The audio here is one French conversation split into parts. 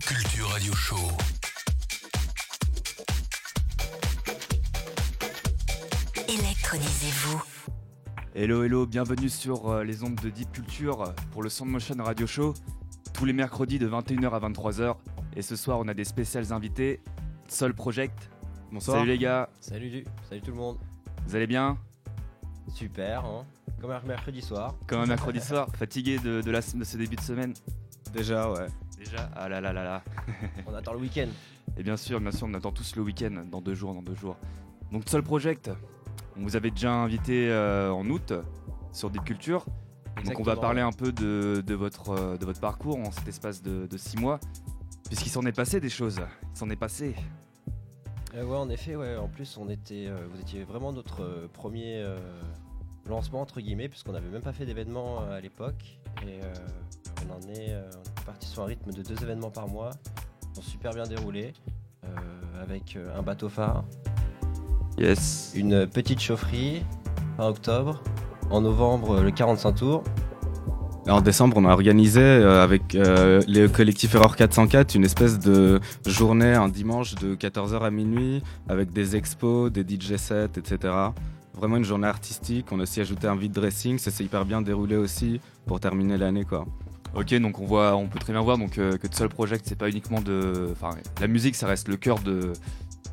Culture Radio Show. Électronisez-vous. Hello hello, bienvenue sur euh, les ondes de Deep Culture pour le Sound Motion Radio Show, tous les mercredis de 21h à 23h. Et ce soir, on a des spéciales invités. Soul Project. Bonsoir. Salut les gars, Salut, du- salut tout le monde. vous allez bien? Super, hein. Comme un mercredi soir. Comme un mercredi soir, fatigué de, de la, de ce début de semaine Déjà, ouais. Déjà Ah là là là là. On attend le week-end. Et bien sûr, bien sûr, on attend tous le week-end, dans deux jours, dans deux jours. Donc Soul Project, on vous avait déjà invité euh, en août sur Deep Culture. Donc on va parler un peu de, de votre, euh, de votre parcours en cet espace de, de six mois. Puisqu'il s'en est passé des choses. Il s'en est passé. Euh, ouais, en effet, ouais. En plus, on était, euh, vous étiez vraiment notre premier lancement entre guillemets, puisqu'on n'avait même pas fait d'événements euh, à l'époque. Et on en est parti sur un rythme de deux événements par mois. Ils sont super bien déroulés, euh, avec euh, un bateau phare, Yes. une petite chaufferie fin octobre. En novembre, euh, le 45 tours. En décembre, on a organisé euh, avec euh, le collectif Error 404 une espèce de journée un dimanche de 14h à minuit avec des expos, des DJ sets, etc. Vraiment une journée artistique. On a aussi ajouté un vide dressing. Ça s'est hyper bien déroulé aussi pour terminer l'année, quoi. Ok, donc on voit, on peut très bien voir donc euh, que Soul Project c'est pas uniquement de, enfin la musique ça reste le cœur de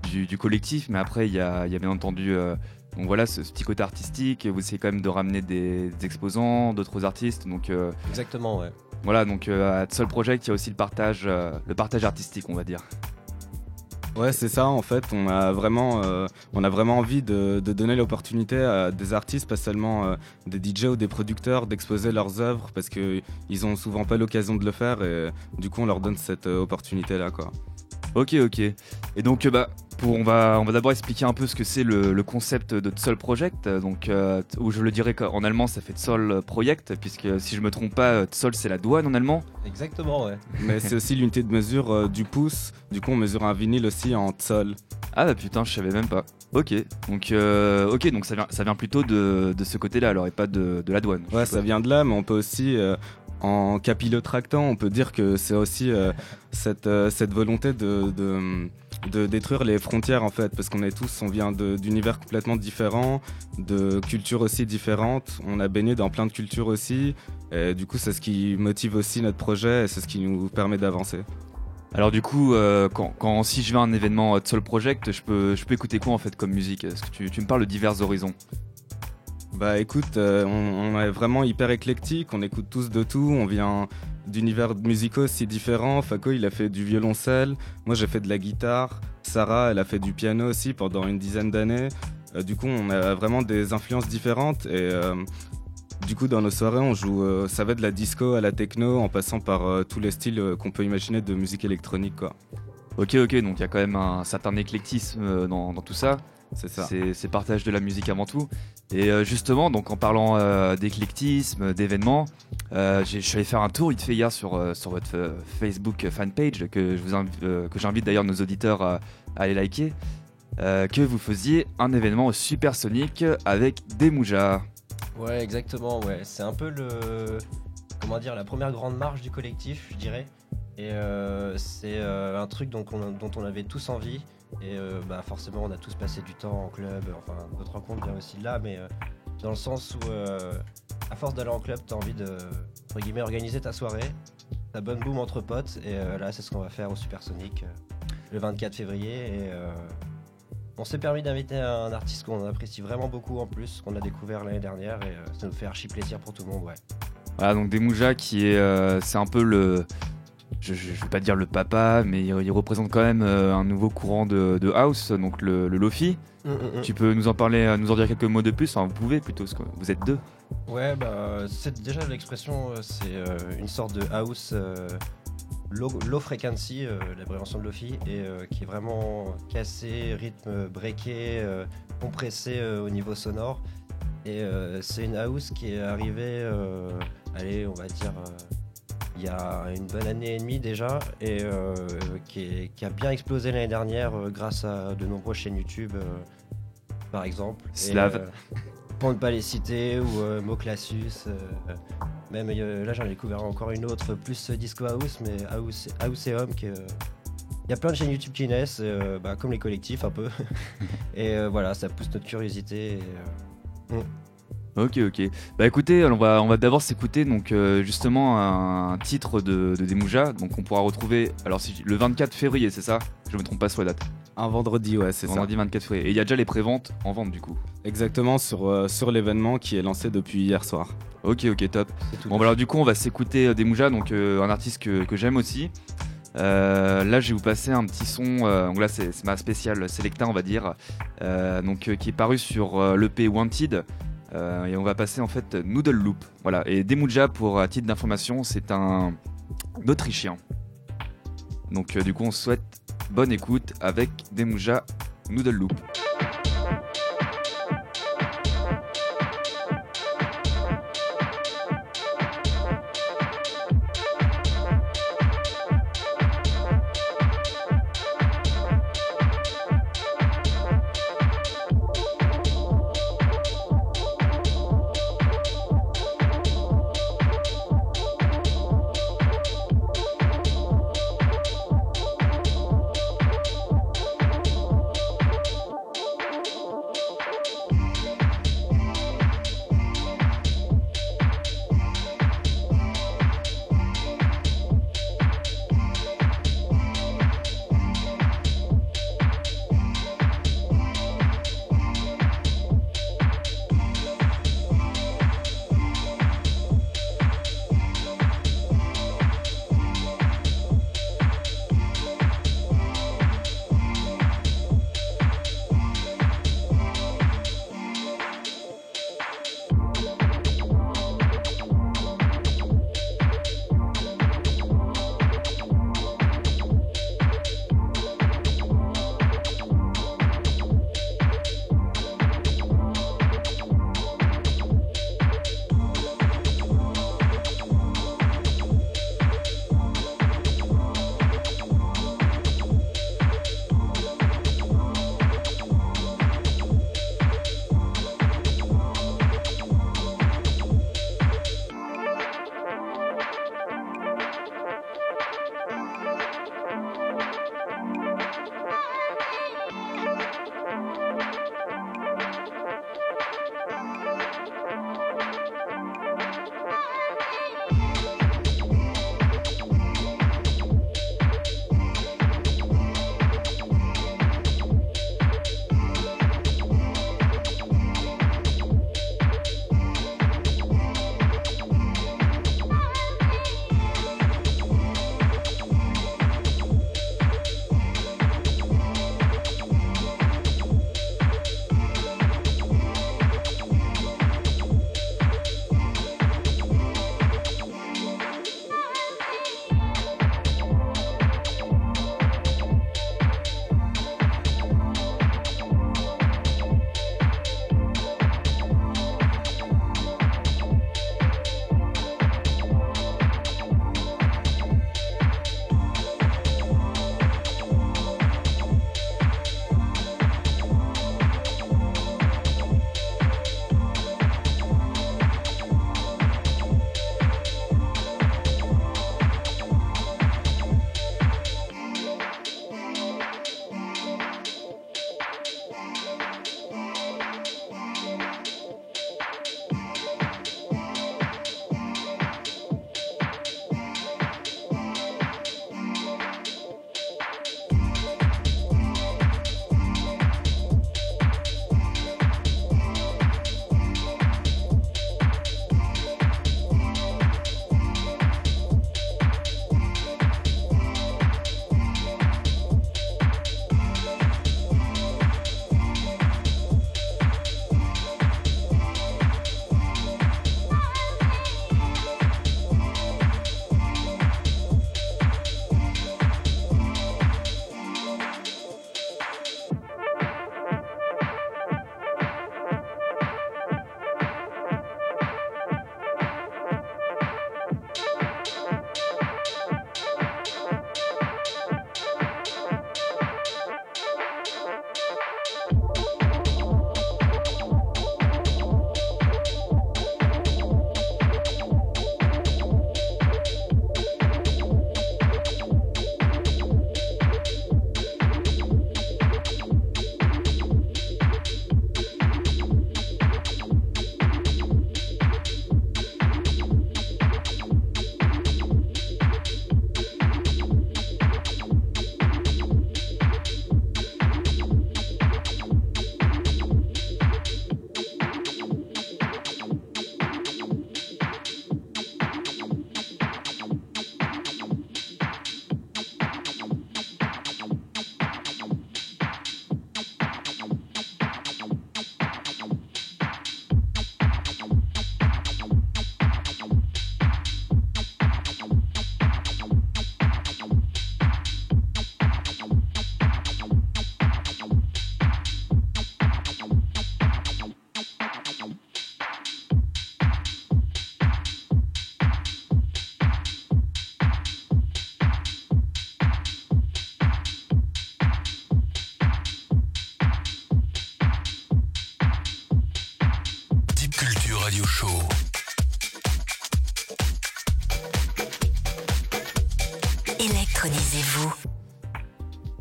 du, du collectif, mais après il y a, y a bien entendu euh, donc voilà ce, ce petit côté artistique. Vous essayez quand même de ramener des, des exposants, d'autres artistes, donc euh, Exactement, ouais. voilà donc euh, à Soul Project il y a aussi le partage, le partage artistique on va dire. Ouais, c'est ça. En fait, on a vraiment, euh, on a vraiment envie de, donner l'opportunité à des artistes, pas seulement euh, des DJ ou des producteurs, d'exposer leurs œuvres parce que ils ont souvent pas l'occasion de le faire et du coup, on leur donne cette euh, opportunité-là, quoi. Ok, ok. Et donc, euh, bah, pour, on va, on va d'abord expliquer un peu ce que c'est le, le concept de Soul Project. Euh, Donc, euh, où je le dirais qu'en allemand, ça fait Soul Project, puisque si je me trompe pas, Soul c'est la douane en allemand. Exactement, ouais. Mais c'est aussi l'unité de mesure euh, du pouce. Du coup, on mesure un vinyle aussi en sol. Ah bah putain, je savais même pas. Ok, donc, euh, ok, donc ça vient, ça vient plutôt de, de ce côté-là, alors et pas de, de la douane. Ouais, ça vient de là, mais on peut aussi, euh, en capillotractant, on peut dire que c'est aussi euh, cette, euh, cette volonté de, détruire les frontières, en fait, parce qu'on est tous, on vient d'univers complètement différents, de cultures aussi différentes. On a baigné dans plein de cultures aussi. Et du coup, c'est ce qui motive aussi notre projet et c'est ce qui nous permet d'avancer. Alors du coup, euh, quand, si je vais à un événement de Soul Project, je peux, écouter quoi en fait comme musique? Est-ce que tu me parles de divers horizons? Bah écoute, euh, on, est vraiment hyper éclectique, on écoute tous de tout, on vient d'univers musicaux si différents. Faco il a fait du violoncelle, moi j'ai fait de la guitare, Sarah elle a fait du piano aussi pendant une dizaine d'années. Euh, du coup on a vraiment des influences différentes et euh, du coup dans nos soirées on joue, ça va de la disco à la techno en passant par tous les styles qu'on peut imaginer de musique électronique quoi. Ok, ok, donc il y a quand même un certain éclectisme dans tout ça. C'est ça. C'est partage de la musique avant tout. Et euh, justement, donc en parlant euh, d'éclectisme, d'événements, euh, je suis allé faire un tour vite fait hier sur, euh, sur votre Facebook fanpage que je vous invi- euh, que j'invite d'ailleurs nos auditeurs à, à aller liker. euh, que vous faisiez un événement au Supersonic avec des moujas. Ouais, exactement, ouais. C'est un peu le. Comment dire, la première grande marche du collectif, je dirais. Et euh, c'est euh, un truc dont on, dont on avait tous envie. Et euh, bah, forcément, on a tous passé du temps en club. Enfin, notre rencontre vient aussi de là, mais euh, dans le sens où, euh, à force d'aller en club, t'as envie de, entre guillemets, organiser ta soirée, ta bonne boum entre potes. Et là, c'est ce qu'on va faire au Supersonic le 24 février. Et on s'est permis d'inviter un artiste qu'on apprécie vraiment beaucoup en plus, qu'on a découvert l'année dernière. Et ça nous fait archi plaisir pour tout le monde, ouais. Voilà, donc des moujas qui est, c'est un peu le, je, je vais pas dire le papa, mais il, il représente quand même euh, un nouveau courant de, de house, donc le, le lofi. Tu peux nous en parler, euh, nous en dire quelques mots de plus Enfin, vous pouvez plutôt, parce que vous êtes deux. Ouais, bah, c'est déjà l'expression, euh, c'est euh, une sorte de house euh, low, low frequency, l'abréviation de Lofi, et qui est vraiment cassé, rythme breaké, compressé au niveau sonore. Et c'est une house qui est arrivée, allez, on va dire, il y a une bonne année et demie déjà, et euh, qui, est- qui a bien explosé l'année dernière euh, grâce à de nombreuses chaînes YouTube, euh, par exemple. Slav. pour ne pas les citer, ou Moclassus, Même là, j'en ai découvert encore une autre, plus disco house, mais house, house et homme. Il y a plein de chaînes YouTube qui naissent, bah, comme les collectifs un peu. et voilà, ça pousse notre curiosité. Et, mm. Ok, ok. Bah écoutez, on va, on va d'abord s'écouter donc justement un, titre de, de Demouja. Donc on pourra retrouver, alors si, le 24 février, c'est ça? Je me trompe pas sur la date. Un vendredi, ouais, c'est ça. Vendredi 24 février. Et il y a déjà les préventes en vente du coup. Exactement, sur, sur l'événement qui est lancé depuis hier soir. Ok, ok, top. Bon, bah, alors du coup, on va s'écouter euh, des Mouja, donc euh, un artiste que, j'aime aussi. Euh, là, je vais vous passer un petit son. donc là, c'est ma spéciale Selecta, on va dire, donc qui est paru sur l'EP Wanted. Et on va passer en fait Noodle Loop. Voilà. Et Demuja, pour titre d'information, c'est un Autrichien. Donc du coup, on souhaite bonne écoute avec Demuja Noodle Loop.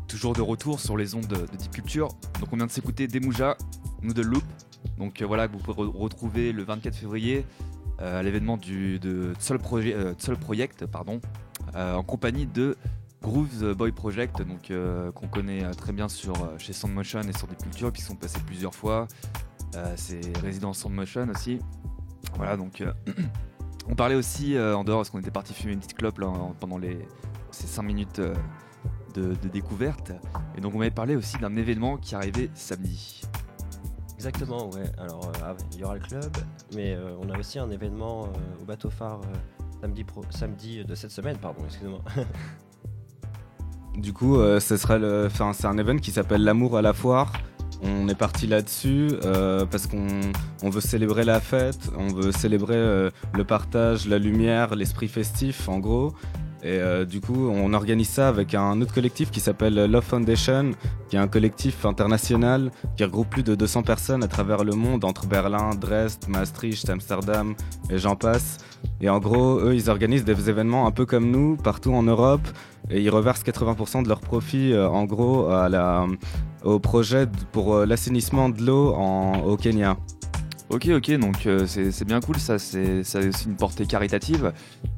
Toujours de retour sur les ondes de, Deep Culture. Donc on vient de s'écouter Demouja, Noodle Loop. Donc euh, voilà, que vous pouvez retrouver le 24 février euh, à l'événement du de Soul, euh, Project pardon, en compagnie de Grooves Boy Project, donc qu'on connaît très bien sur, chez Soundmotion et sur Deep Culture, qui sont passés plusieurs fois. c'est résident Soundmotion aussi. Voilà, donc euh, on parlait aussi euh, en dehors parce qu'on était parti fumer une petite clope là, en- pendant les ces 5 minutes euh, de, de découverte. Et donc on m'avait parlé aussi d'un événement qui arrivait samedi. Exactement, ouais. Alors, euh, ah ouais, il y aura le club, mais euh, on a aussi un événement euh, au bateau phare euh, samedi, pro- samedi de cette semaine, pardon, excusez-moi. Du coup, euh, ce sera le, enfin, c'est un event qui s'appelle l'amour à la foire. On est parti là-dessus euh, parce qu'on on veut célébrer la fête, on veut célébrer euh, le partage, la lumière, l'esprit festif, en gros. Et euh, du coup, on organise ça avec un autre collectif qui s'appelle Love Foundation, qui est un collectif international qui regroupe plus de 200 personnes à travers le monde, entre Berlin, Dresde, Maastricht, Amsterdam et j'en passe. Et en gros, eux, ils organisent des événements un peu comme nous, partout en Europe, et ils reversent 80% de leurs profits, en gros, à la, au projet pour euh, l'assainissement de l'eau en- au Kenya. Ok, ok, donc euh, c'est bien cool, ça, c'est ça a aussi une portée caritative.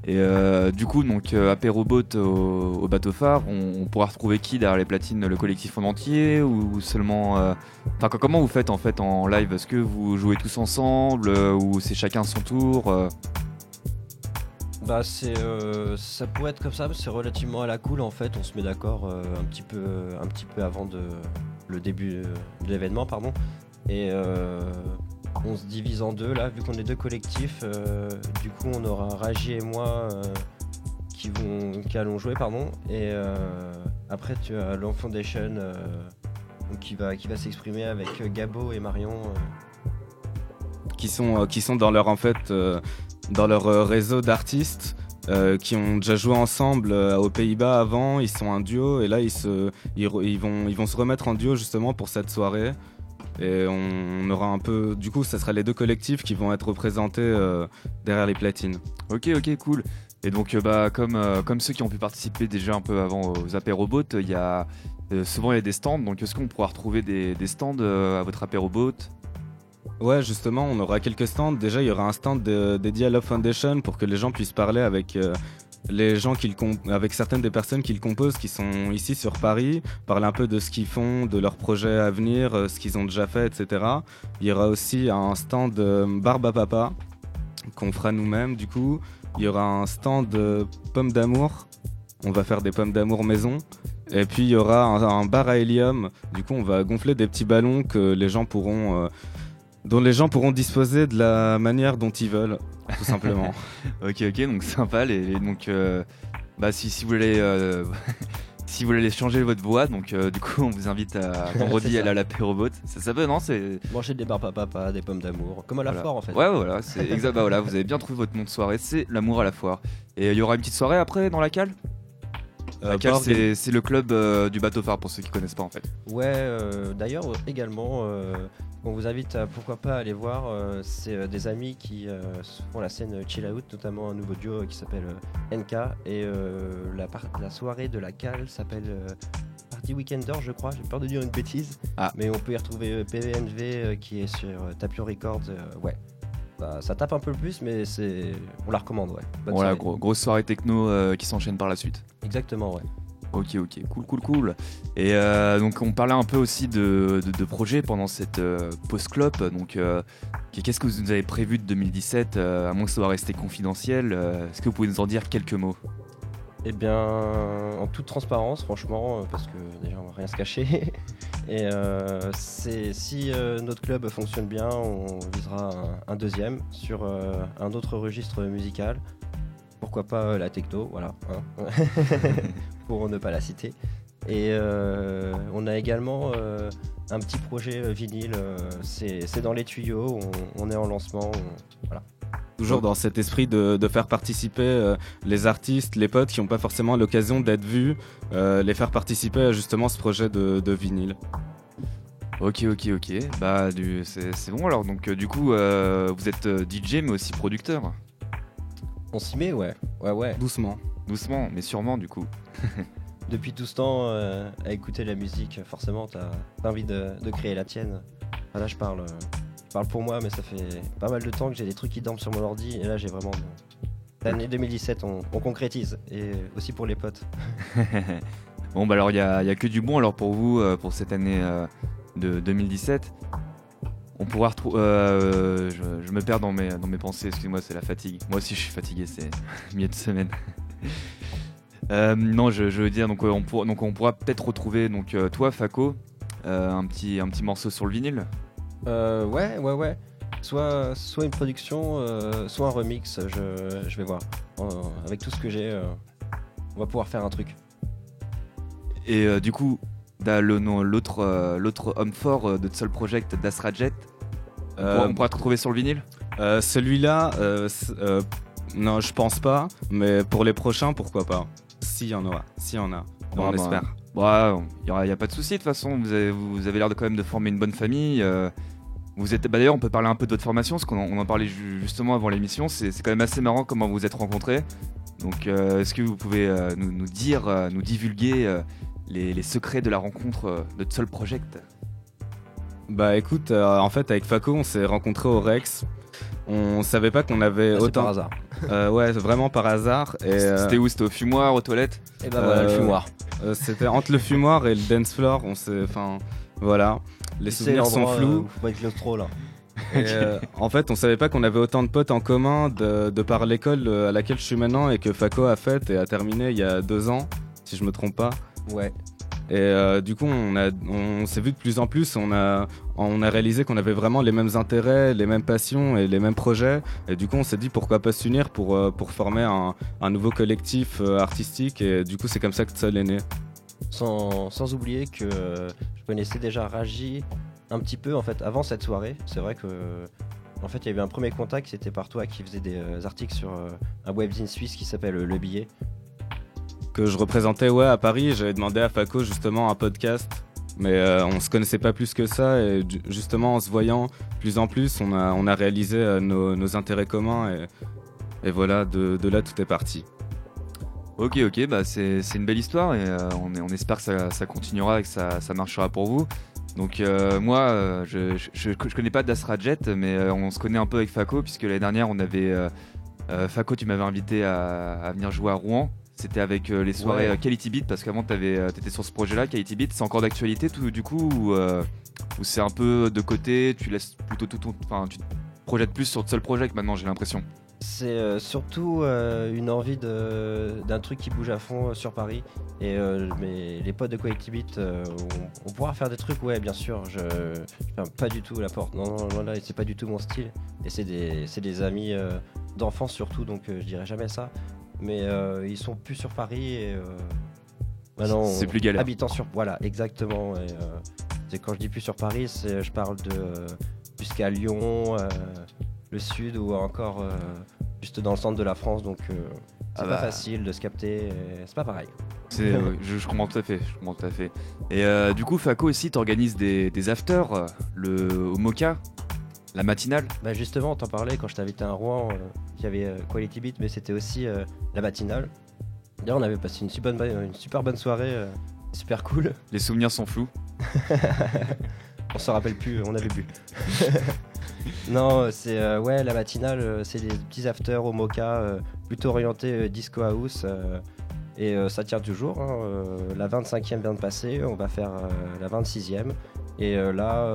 Et euh, du coup, donc euh, apéroboat au, au bateau phare, on, on pourra retrouver qui derrière les platines, le collectif en entier ou seulement. euh, Enfin, co- comment vous faites en fait en live? Est-ce que vous jouez tous ensemble euh, ou c'est chacun son tour euh? Bah c'est euh, ça pourrait être comme ça, c'est relativement à la cool en fait. On se met d'accord euh, un petit peu un petit peu avant de le début euh, de l'événement pardon. Et euh, on se divise en deux là, vu qu'on est deux collectifs. euh, du coup on aura Raji et moi qui allons jouer pardon. Et après tu as Long Foundation qui va qui va s'exprimer avec Gabo et Marion. qui sont, qui sont dans leur, en fait, dans leur réseau d'artistes. Euh, qui ont déjà joué ensemble euh, aux Pays-Bas avant, ils sont un duo et là ils, se, ils, vont, se remettre en duo justement pour cette soirée. Et on, aura un peu, du coup, ça sera les deux collectifs qui vont être représentés euh, derrière les platines. Ok, ok, cool. Et donc, bah, comme, ceux qui ont pu participer déjà un peu avant aux apéroboats, il y a souvent il y a des stands. Donc, est-ce qu'on pourra retrouver des, des stands à votre apéroboat Ouais, justement, on aura quelques stands. Déjà, il y aura un stand dédié à Love Foundation pour que les gens puissent parler avec euh, les gens avec certaines des personnes qui le composent, qui sont ici sur Paris, parler un peu de ce qu'ils font, de leurs projets à venir, euh, ce qu'ils ont déjà fait, etc. Il y aura aussi un stand de Barbe à Papa qu'on fera nous-mêmes, du coup. Il y aura un stand de pommes d'amour. On va faire des pommes d'amour maison. Et puis il y aura un, un bar à hélium. Du coup, on va gonfler des petits ballons que les gens pourront, euh, dont les gens pourront disposer de la manière dont ils veulent, tout simplement. Ok, ok, donc sympa. Les, les- donc, euh, bah, si, si vous voulez, euh, si vous voulez aller changer votre voix, donc euh, du coup, on vous invite à vendredi à ça. aller à l'apéroboat. Ça s'appelle, non C'est Manger des barbes à papa, des pommes d'amour, comme à la Voilà. foire en fait. Ouais, ouais, voilà, c'est exact. Bah voilà, vous avez bien trouvé votre nom de soirée. C'est l'amour à la foire. Et il y aura une petite soirée après dans la cale? Euh, La cale, pas c'est le club euh, du bateau phare pour ceux qui connaissent pas en fait. Ouais, euh, d'ailleurs également, euh, on vous invite à pourquoi pas aller voir. c'est des amis qui font la scène Chill Out, notamment un nouveau duo qui s'appelle NK. Et la, soirée de la cale s'appelle Party Weekender, je crois. J'ai peur de dire une bêtise. Ah. Mais on peut y retrouver PVNV qui est sur Tapion Records. ouais. Bah, ça tape un peu plus, mais c'est on la recommande, ouais. Bonne Voilà, gros, grosse soirée techno euh, qui s'enchaîne par la suite. Exactement, ouais. Ok, ok, cool, cool, cool. Et euh, donc on parlait un peu aussi de, de, de projets pendant cette euh, post-clop. Donc euh, qu'est-ce que vous avez prévu de 2017 euh, À moins que ça soit resté confidentiel, est-ce que vous pouvez nous en dire quelques mots? Eh bien, en toute transparence, franchement, parce que déjà on va rien se cacher. Et euh, si euh, notre club fonctionne bien, on visera un, un deuxième sur euh, un autre registre musical. Pourquoi pas la techno, voilà, hein. pour ne pas la citer. Et on a également un petit projet vinyle. c'est c'est dans les tuyaux. On, on est en lancement. on- voilà. Toujours dans cet esprit de, de faire participer euh, les artistes, les potes qui n'ont pas forcément l'occasion d'être vus, euh, les faire participer à justement ce projet de, de vinyle. Ok, ok, ok. Bah, du- c'est c'est bon alors. Donc, euh, du coup, euh, vous êtes euh, DJ mais aussi producteur. On s'y met, ouais, ouais, ouais. Doucement. doucement, mais sûrement du coup. Depuis tout ce temps euh, à écouter la musique, forcément, t'as as envie de, de créer la tienne. Ah, là, je parle, euh, je parle pour moi, mais ça fait pas mal de temps que j'ai des trucs qui dorment sur mon ordi, et là, j'ai vraiment. L'année 2017, on, on concrétise, et aussi pour les potes. bon, bah alors, il n'y a, a que du bon alors pour vous, euh, pour cette année euh, de 2017. On pourra retrouver. euh, je, me perds dans mes, pensées, excuse-moi, c'est la fatigue. Moi aussi, je suis fatigué, c'est milieu de semaine. Non, je, veux dire, donc, on, pour- pourra peut-être retrouver donc, toi, Faco, un petit morceau sur le vinyle. Euh, ouais, ouais, ouais. Soit, soit une production, euh, soit un remix, je, je vais voir. Euh, avec tout ce que j'ai, euh, on va pouvoir faire un truc. Et euh, du coup, l'autre euh, l'autre homme fort euh, de Soul Project, Das Jet. On Euh, pourra- on pourra te retrouver sur le vinyle? Euh, Celui-là, euh, euh, non, je pense pas, mais pour les prochains, pourquoi pas? S'il y en aura, s'il y en a, Bon, on bah, espère. Ouais, il n'y a, pas de souci de toute façon. Vous avez, vous avez l'air de quand même de former une bonne famille. euh, vous êtes, bah, d'ailleurs, on peut parler un peu de votre formation, parce qu'on en, parlait ju- justement avant l'émission. C'est quand même assez marrant comment vous vous êtes rencontrés. Donc, euh, est-ce que vous pouvez euh, nous, nous dire, euh, nous divulguer euh, les, les secrets de la rencontre euh, de Soul Project? Bah écoute, euh, en fait, avec Faco, on s'est rencontrés au Rex. On savait pas qu'on avait Ah, c'est autant. par hasard. Euh, ouais, vraiment par hasard. Euh, C'était où? C'était au fumoir, aux toilettes? Et bah voilà, le fumoir. euh, c'était entre le fumoir et le dance floor. On s'est, enfin, voilà. Les souvenirs sont euh, flous. où faut pas être claustro là. Et, euh, en fait, on savait pas qu'on avait autant de potes en commun de, de par l'école euh, à laquelle je suis maintenant et que Faco a fait et a terminé il y a deux ans, si je me trompe pas. Ouais. Et euh, du coup, on, a, on s'est vu de plus en plus. On a, on a réalisé qu'on avait vraiment les mêmes intérêts, les mêmes passions et les mêmes projets. Et du coup, on s'est dit pourquoi pas s'unir pour, pour former un, un nouveau collectif artistique. Et du coup, c'est comme ça que Tsol est né. Sans, oublier que je connaissais déjà Raji un petit peu en fait avant cette soirée. C'est vrai que en fait il y avait un premier contact, c'était par toi qui faisait des euh, articles sur euh, un webzine suisse qui s'appelle euh, Le Billet. Que je représentais ouais, à Paris. J'avais demandé à Faco justement un podcast. Mais euh, on se connaissait pas plus que ça. Et justement, en se voyant plus en plus, on a, on a réalisé nos, intérêts communs. Et, et voilà, de là, tout est parti. Ok, ok, bah c'est une belle histoire et euh, on, est- on espère que ça, ça continuera et que ça, ça marchera pour vous. Donc euh, moi, euh, je, je, connais pas d'Astra Jet, mais euh, on se connaît un peu avec Faco puisque l'année dernière on avait Faco, tu m'avais invité à, à venir jouer à Rouen. C'était avec les soirées Ouais. Quality Beat parce qu'avant tu étais sur ce projet-là, Quality Beat. C'est encore d'actualité tout du coup ou, ou c'est un peu de côté? Tu laisses plutôt tout ton, enfin tu te projettes plus sur le seul projet que maintenant j'ai l'impression? C'est euh, surtout euh, une envie d'un truc qui bouge à fond euh, sur Paris. Et mes- les potes de Quality Beat, on, on pourra faire des trucs, ouais, bien sûr. Je, je ferme pas du tout la porte. Non, non, non, là, c'est pas du tout mon style. Et c'est des, c'est des amis d'enfance surtout, donc je dirais jamais ça. Mais ils sont plus sur Paris et. maintenant, C'est plus galère. Habitant sur. Voilà, exactement. Et, quand je dis plus sur Paris, je parle de. jusqu'à Lyon, le sud ou encore euh, juste dans le centre de la France. Donc euh, c'est Ah pas bah. facile de se capter. C'est pas pareil. C'est, euh, je, je comprends tout à fait, je comprends tout à fait. Et euh, du coup, Faco aussi, t'organises des, des afters, le, au Mocha, la matinale. Bah justement, t'en parlais quand je t'invitais à Rouen, il y avait Quality Beat, mais c'était aussi la matinale. D'ailleurs, on avait passé une super bonne, une super bonne soirée, super cool. Les souvenirs sont flous. on se rappelle plus, on avait bu. non, c'est euh, ouais, la matinale, euh, c'est des petits afters au Mocha, euh, plutôt orientés euh, disco house. et ça tient toujours. hein, la 25e vient de passer, on va faire la 26e. Et là,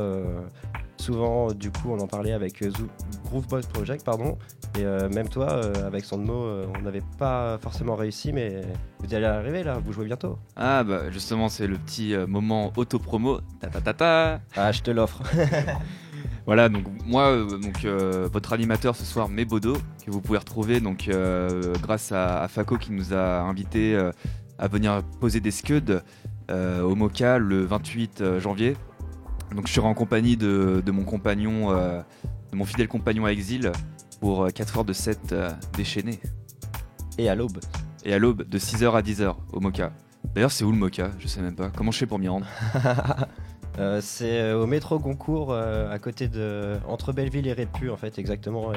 souvent, du coup, on en parlait avec Zoo- Groove Boys Project, pardon. Et euh, même toi, euh, avec son mot, euh, on n'avait pas forcément réussi, mais vous allez arriver là, vous jouez bientôt. Ah bah justement, c'est le petit moment auto-promo. Ta ta ta ta. Ah, je te l'offre. Voilà, donc moi, euh, donc euh, votre animateur ce soir, Mebodo, que vous pouvez retrouver donc euh, grâce à, à Faco qui nous a invités euh, à venir poser des scuds au Mocha le 28 euh, janvier. Donc je serai en compagnie de, de mon compagnon, de mon fidèle compagnon à exil pour 4 heures de set déchaîné. Et à l'aube. Et à l'aube de 6h à 10h au Mocha. D'ailleurs, c'est où le Mocha Je sais même pas. Comment je fais pour m'y rendre? Euh, c'est euh, au métro Goncourt, euh, à côté de. entre Belleville et Répu, en fait, exactement,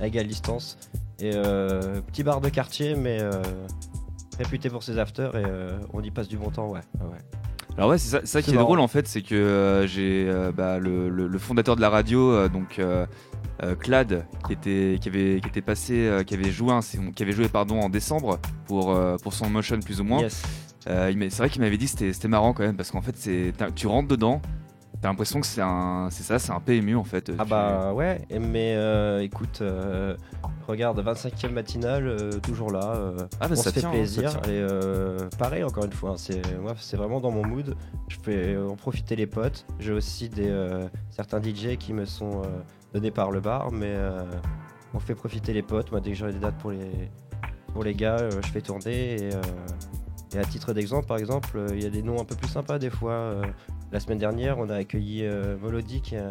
à, égale distance. Et euh, petit bar de quartier, mais réputé pour ses afters et on y passe du bon temps, ouais. Alors ouais, c'est ça, ça qui est drôle en fait, c'est que j'ai bah, le, le- le fondateur de la radio, donc Clad, qui était qui avait qui était passé, qui avait joué un- qui avait joué pardon en décembre pour pour son motion plus ou moins. Yes. Euh, c'est vrai qu'il m'avait dit que c'était marrant quand même parce qu'en fait tu rentres dedans, t'as l'impression que c'est un c'est ça, c'est un PMU en fait. Ah bah ouais, mais euh, écoute, euh, regarde, 25e matinale, euh, toujours là. ah bah on ça se fait tient, hein, plaisir ça tient. et pareil encore une fois hein, c'est moi c'est vraiment dans mon mood je fais en profiter les potes j'ai aussi des certains DJ qui me sont donnés par le bar mais on fait profiter les potes moi dès que j'aurai des dates pour les pour les gars je fais tourner et, euh, et à titre d'exemple par exemple euh, il y a des noms un peu plus sympas des fois euh, la semaine dernière on a accueilli euh, Molody qui est un,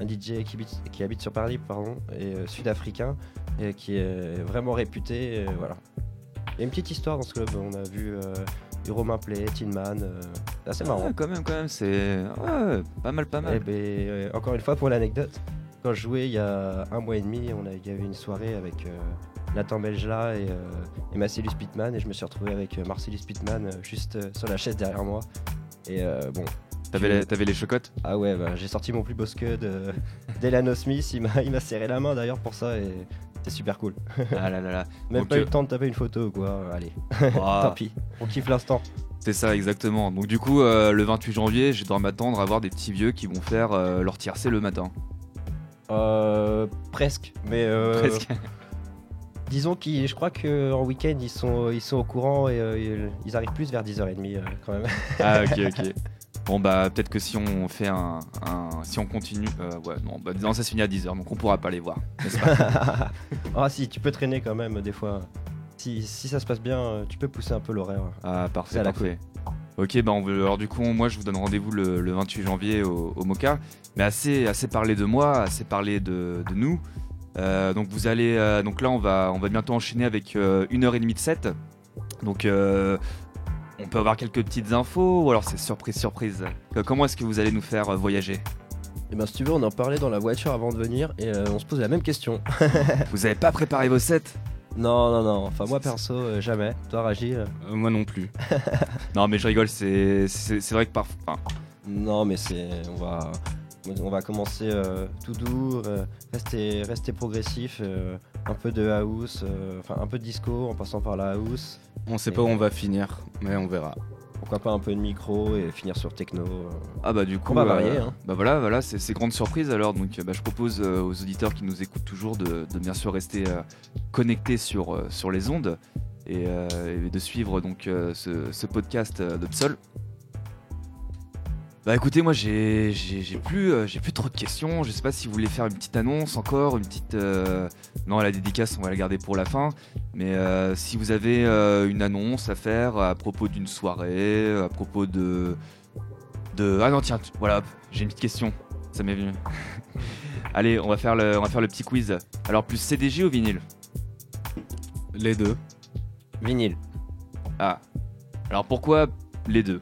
un DJ qui habite, qui habite sur Paris pardon et sud-africain et qui est vraiment réputé et voilà il y a une petite histoire dans ce club. On a vu Romain Play, Tinman. euh, c'est assez marrant. Ah, quand même, quand même, c'est ouais, pas mal, pas Eh mal. ben, euh, encore une fois, pour l'anecdote, quand je jouais il y a un mois et demi, on a, il y avait une soirée avec euh, Nathan Belgela et, euh, et Marcellus Pittman. Et je me suis retrouvé avec euh, Marcellus Pittman euh, juste sur la chaise derrière moi. Et euh, bon, T'avais les- les chocottes? Ah ouais, bah, j'ai sorti mon plus beau scud. Euh, Delano Smith, il m'a il m'a serré la main d'ailleurs pour ça. Et c'est super cool. Ah là là là. Même Donc, pas eu le temps de taper une photo quoi. Allez, Ah, tant pis. On kiffe l'instant. C'est ça, exactement. Donc du coup, euh, le 28 janvier, je dois m'attendre à voir des petits vieux qui vont faire euh, leur tiercé le matin. Euh, presque, mais euh, Presque. Disons qu'ils, je crois qu'en week-end ils sont, ils sont au courant et euh, ils, arrivent plus vers 10h30 euh, quand même. Ah ok ok. Bon bah peut-être que si on fait un, un- si on continue, euh, ouais non, bah non, ça se finit à 10h donc on pourra pas les voir. n'est-ce pas? Ah si, tu peux traîner quand même des fois. Si, si ça se passe bien, tu peux pousser un peu l'horaire. ah parfait. Ok bah on veut, alors du coup moi je vous donne rendez-vous le, le 28 janvier au, au Mocha, mais assez assez parlé de moi, assez parlé de, de nous. Euh, donc vous allez euh, donc là on va on va bientôt enchaîner avec euh, une heure et demie de set. Donc euh, on peut avoir quelques petites infos ou alors c'est surprise surprise. Euh, Comment est-ce que vous allez nous faire euh, voyager? Et ben si tu veux, on en parlait dans la voiture avant de venir et euh, on se pose la même question. Vous avez pas préparé vos sets? Non, non, non. Enfin moi perso, euh, jamais. Toi, Raji euh, Euh, moi non plus. Non mais je rigole, c'est vrai que parfois. enfin, Non, mais c'est on va on va commencer euh, tout doux, euh, rester rester progressif, euh, un peu de house, enfin un peu de disco en passant par la house. On sait Et- pas où on va finir, mais on verra. Pourquoi pas un peu de micro et finir sur techno. Ah bah du coup, On va varier, hein. bah voilà, voilà, c'est grande surprise alors. Donc bah, je propose euh, aux auditeurs qui nous écoutent toujours de, de bien sûr rester euh, connectés sur euh, sur les ondes et, et de suivre donc ce, ce podcast de Psol. Bah écoutez, moi j'ai plus euh, j'ai plus trop de questions. Je sais pas si vous voulez faire une petite annonce encore, une petite euh, non la dédicace on va la garder pour la fin. Mais euh, si vous avez euh, une annonce à faire à propos d'une soirée, à propos de de ah non tiens voilà j'ai une petite question ça m'est venu. Allez on va faire le on va faire le petit quiz. Alors plus CDJ ou vinyle? Les deux. Vinyle. Ah alors pourquoi les deux?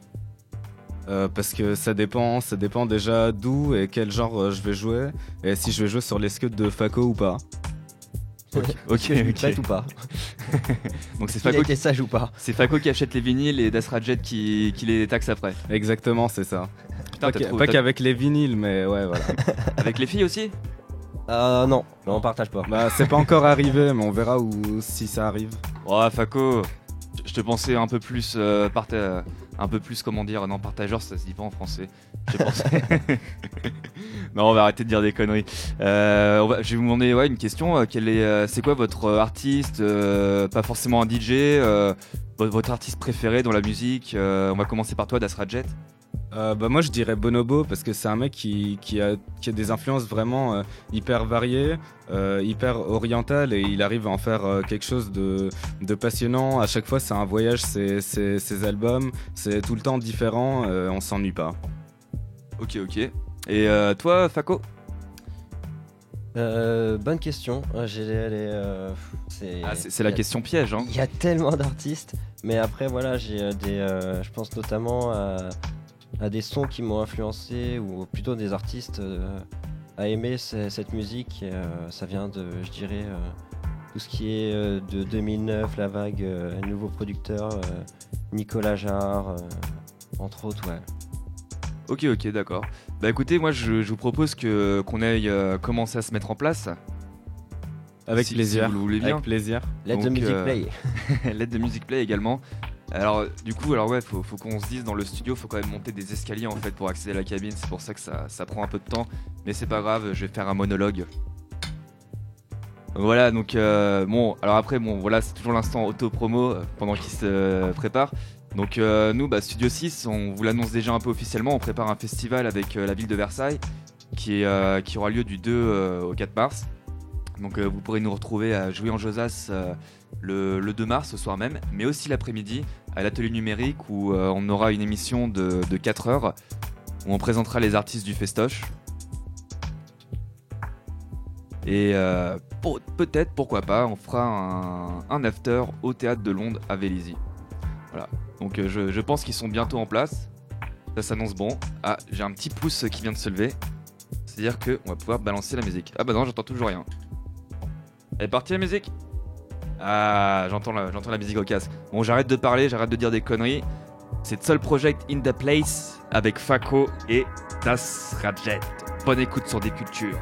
Euh, parce que ça dépend, ça dépend déjà d'où et quel genre euh, je vais jouer et si je vais jouer sur les scuds de Faco ou pas. Ok ok. prête ou pas Donc c'est Faco été sage ou pas c'est Faco qui achète les vinyles et Dasrajet qui qui les taxe après. Exactement, c'est ça. Putain Pas qu'avec les vinyles, mais ouais, voilà. avec les filles aussi? Ah non, non, on partage pas. bah, c'est pas encore arrivé, mais on verra où si ça arrive. Oh Faco je- te pensais un peu plus euh, parta- un peu plus comment dire non partageur ça se dit pas en français. Je pensais Non, on va arrêter de dire des conneries. Euh, on va- je vais vous demander ouais, une question. euh, quel est, euh, c'est quoi votre euh, artiste euh, Pas forcément un DJ. euh, votre, artiste préféré dans la musique euh, On va commencer par toi, Dasrajet. Euh, bah moi je dirais Bonobo parce que c'est un mec qui, qui, a, qui a des influences vraiment euh, hyper variées, euh, hyper orientales et il arrive à en faire euh, quelque chose de, de passionnant. À chaque fois c'est un voyage, ses albums, c'est tout le temps différent, euh, on s'ennuie pas. Ok, ok. Et euh, toi, Faco? Euh, bonne question. Euh, J'ai les- les, euh, c'est Ah, C'est la question piège. Hein. Il y a tellement d'artistes, mais après voilà, j'ai euh, des, euh, je pense notamment à, à des sons qui m'ont influencé ou plutôt des artistes euh, à aimer ce- cette musique. euh, ça vient de, je dirais, euh, tout ce qui est euh, de 2009, la vague, euh, nouveau producteur, euh, Nicolas Jarre, euh, entre autres, ouais. Ok, ok, d'accord. Bah écoutez, moi je, je vous propose que qu'on aille euh, commencer à se mettre en place. Avec Si- plaisir. si vous le voulez bien. Avec plaisir. Let the Donc, music euh, play. L'aide de Music Play également. Alors du coup, alors ouais, faut, qu'on se dise dans le studio, faut quand même monter des escaliers en fait pour accéder à la cabine. C'est pour ça que ça, prend un peu de temps, mais c'est pas grave. Je vais faire un monologue. Voilà, donc euh, bon, alors après, bon, voilà, c'est toujours l'instant auto-promo euh, pendant qu'il se prépare. Donc euh, nous, bah, Studio 6, on vous l'annonce déjà un peu officiellement, on prépare un festival avec la ville de Versailles qui, qui aura lieu du 2 euh, au 4 mars. Donc vous pourrez nous retrouver à Jouer en Josas euh, le, le 2 mars ce soir même, mais aussi l'après-midi à l'atelier numérique où euh, on aura une émission de, de 4 heures où on présentera les artistes du festoche. Et euh, peut-être, pourquoi pas, on fera un, after au théâtre de Londres à Vélizy. Voilà. Donc euh, je, pense qu'ils sont bientôt en place. Ça s'annonce bon. Ah, j'ai un petit pouce qui vient de se lever. C'est-à-dire que on va pouvoir balancer la musique. Ah bah non, j'entends toujours rien. Elle est partie la musique? Ah, j'entends la, la musique au casque. Bon, j'arrête de parler, j'arrête de dire des conneries. C'est Soul Project in the Place avec Faco et Das Radjet. Bonne écoute sur des cultures.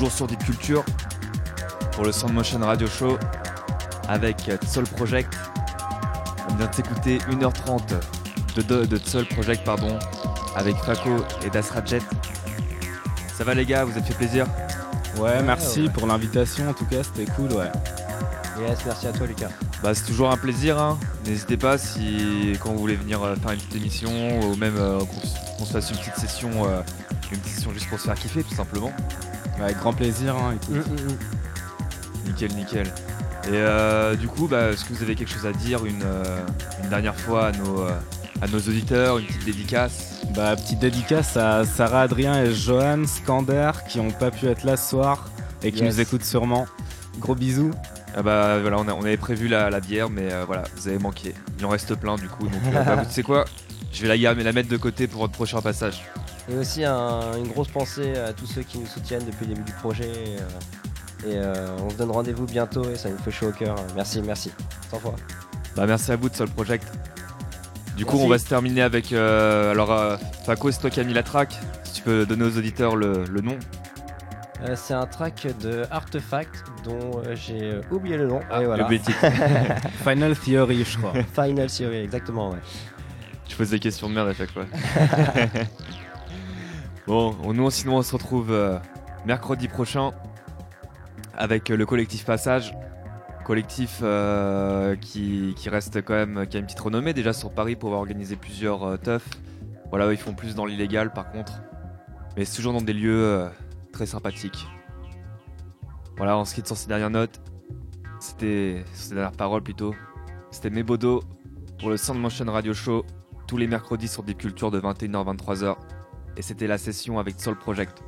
Toujours sur Deep Culture pour le Sound Motion Radio Show avec Soul Project. On vient de s'écouter 1h30 de, de, Soul Project pardon, avec Faco et Jet. Ça va les gars, vous êtes fait plaisir? Ouais, merci pour l'invitation en tout cas, c'était cool, ouais. Yes, merci à toi Lucas. Bah, c'est toujours un plaisir, hein. n'hésitez pas si quand vous voulez venir euh, faire une petite émission ou même euh, qu'on se fasse une petite session, euh, une petite session juste pour se faire kiffer tout simplement. Avec grand plaisir, hein, écoute. Mm, mm, mm. Nickel, nickel. Et du coup, bah, est-ce que vous avez quelque chose à dire une, dernière fois à nos, à nos auditeurs, une petite dédicace? Bah, petite dédicace à Sarah, Adrien et Johan Skander qui n'ont pas pu être là ce soir et qui nous écoutent sûrement. Gros bisous. Ah bah voilà, on, avait prévu la, bière, mais euh, voilà, vous avez manqué. Il en reste plein du coup. Donc, euh, bah, vous savez quoi? Je vais la, la mettre de côté pour votre prochain passage. Et aussi une grosse pensée à tous ceux qui nous soutiennent depuis le début du projet. et euh, on se donne rendez-vous bientôt et ça nous fait chaud au cœur. Merci, merci. Sans fois. Bah merci à vous de Soul Project. Du coup, on va se terminer avec. alors, Paco, c'est toi qui as mis la track. Si tu peux donner aux auditeurs le nom. Euh, c'est un track de Artefact dont euh, j'ai euh, oublié le nom. Ah, Le Final Theory, je crois. Final Theory, exactement, ouais. Je pose des questions de merde à chaque fois. bon, nous, sinon, on se retrouve mercredi prochain avec le collectif Passage. Collectif qui, qui, reste quand même, qui a une petite renommée déjà sur Paris pour avoir organisé plusieurs teufs. Voilà, ils font plus dans l'illégal par contre. Mais c'est toujours dans des lieux très sympathique. Voilà, on se quitte sur ces dernières notes. C'était ces dernières paroles plutôt. C'était Mebodo pour le Sound Motion Radio Show tous les mercredis sur des cultures de 21h 23h. Et c'était la session avec Soul Project.